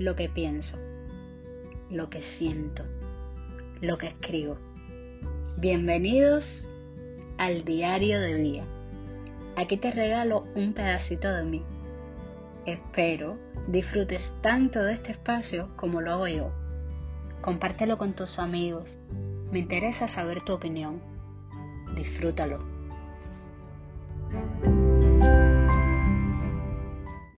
lo que pienso, lo que siento, lo que escribo. Bienvenidos al diario de Vía. Aquí te regalo un pedacito de mí. Espero disfrutes tanto de este espacio como lo hago yo. Compártelo con tus amigos. Me interesa saber tu opinión. Disfrútalo.